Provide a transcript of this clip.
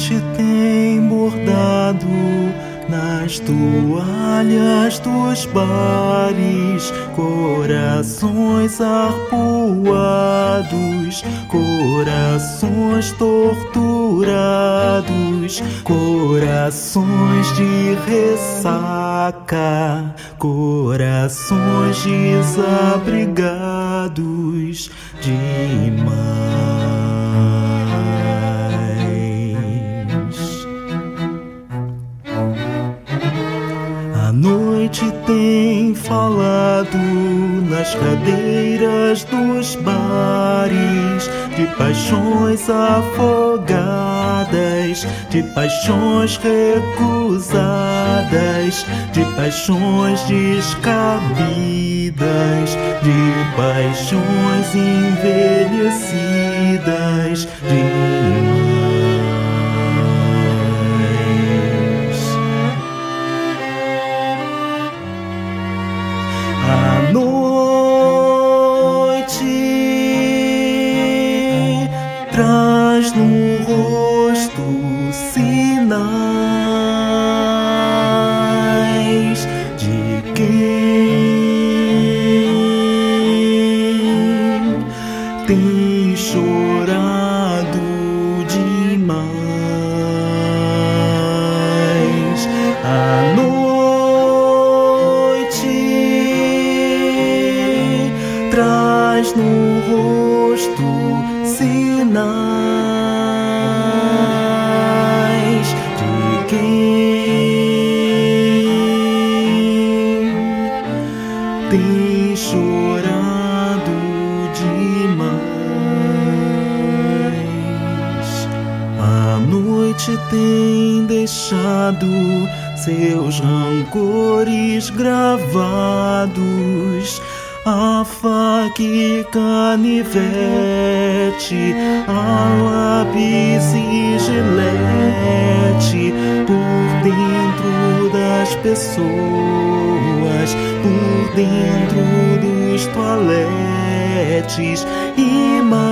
noite tem bordado nas toalhas dos bares, corações arpoados, corações torturados, corações de ressaca, corações desabrigados tem falado nas cadeiras dos bares de paixões afogadas, de paixões recusadas, de paixões descabidas, de paixões envelhecidas demais. Traz no rosto sinais de quem tem chorado demais. A noite traz no rosto sinais de quem tem chorado demais. A noite tem deixado seus rancores gravados a faca e canivete, a lápis e gilete por dentro das pessoas, por dentro dos toaletes e mais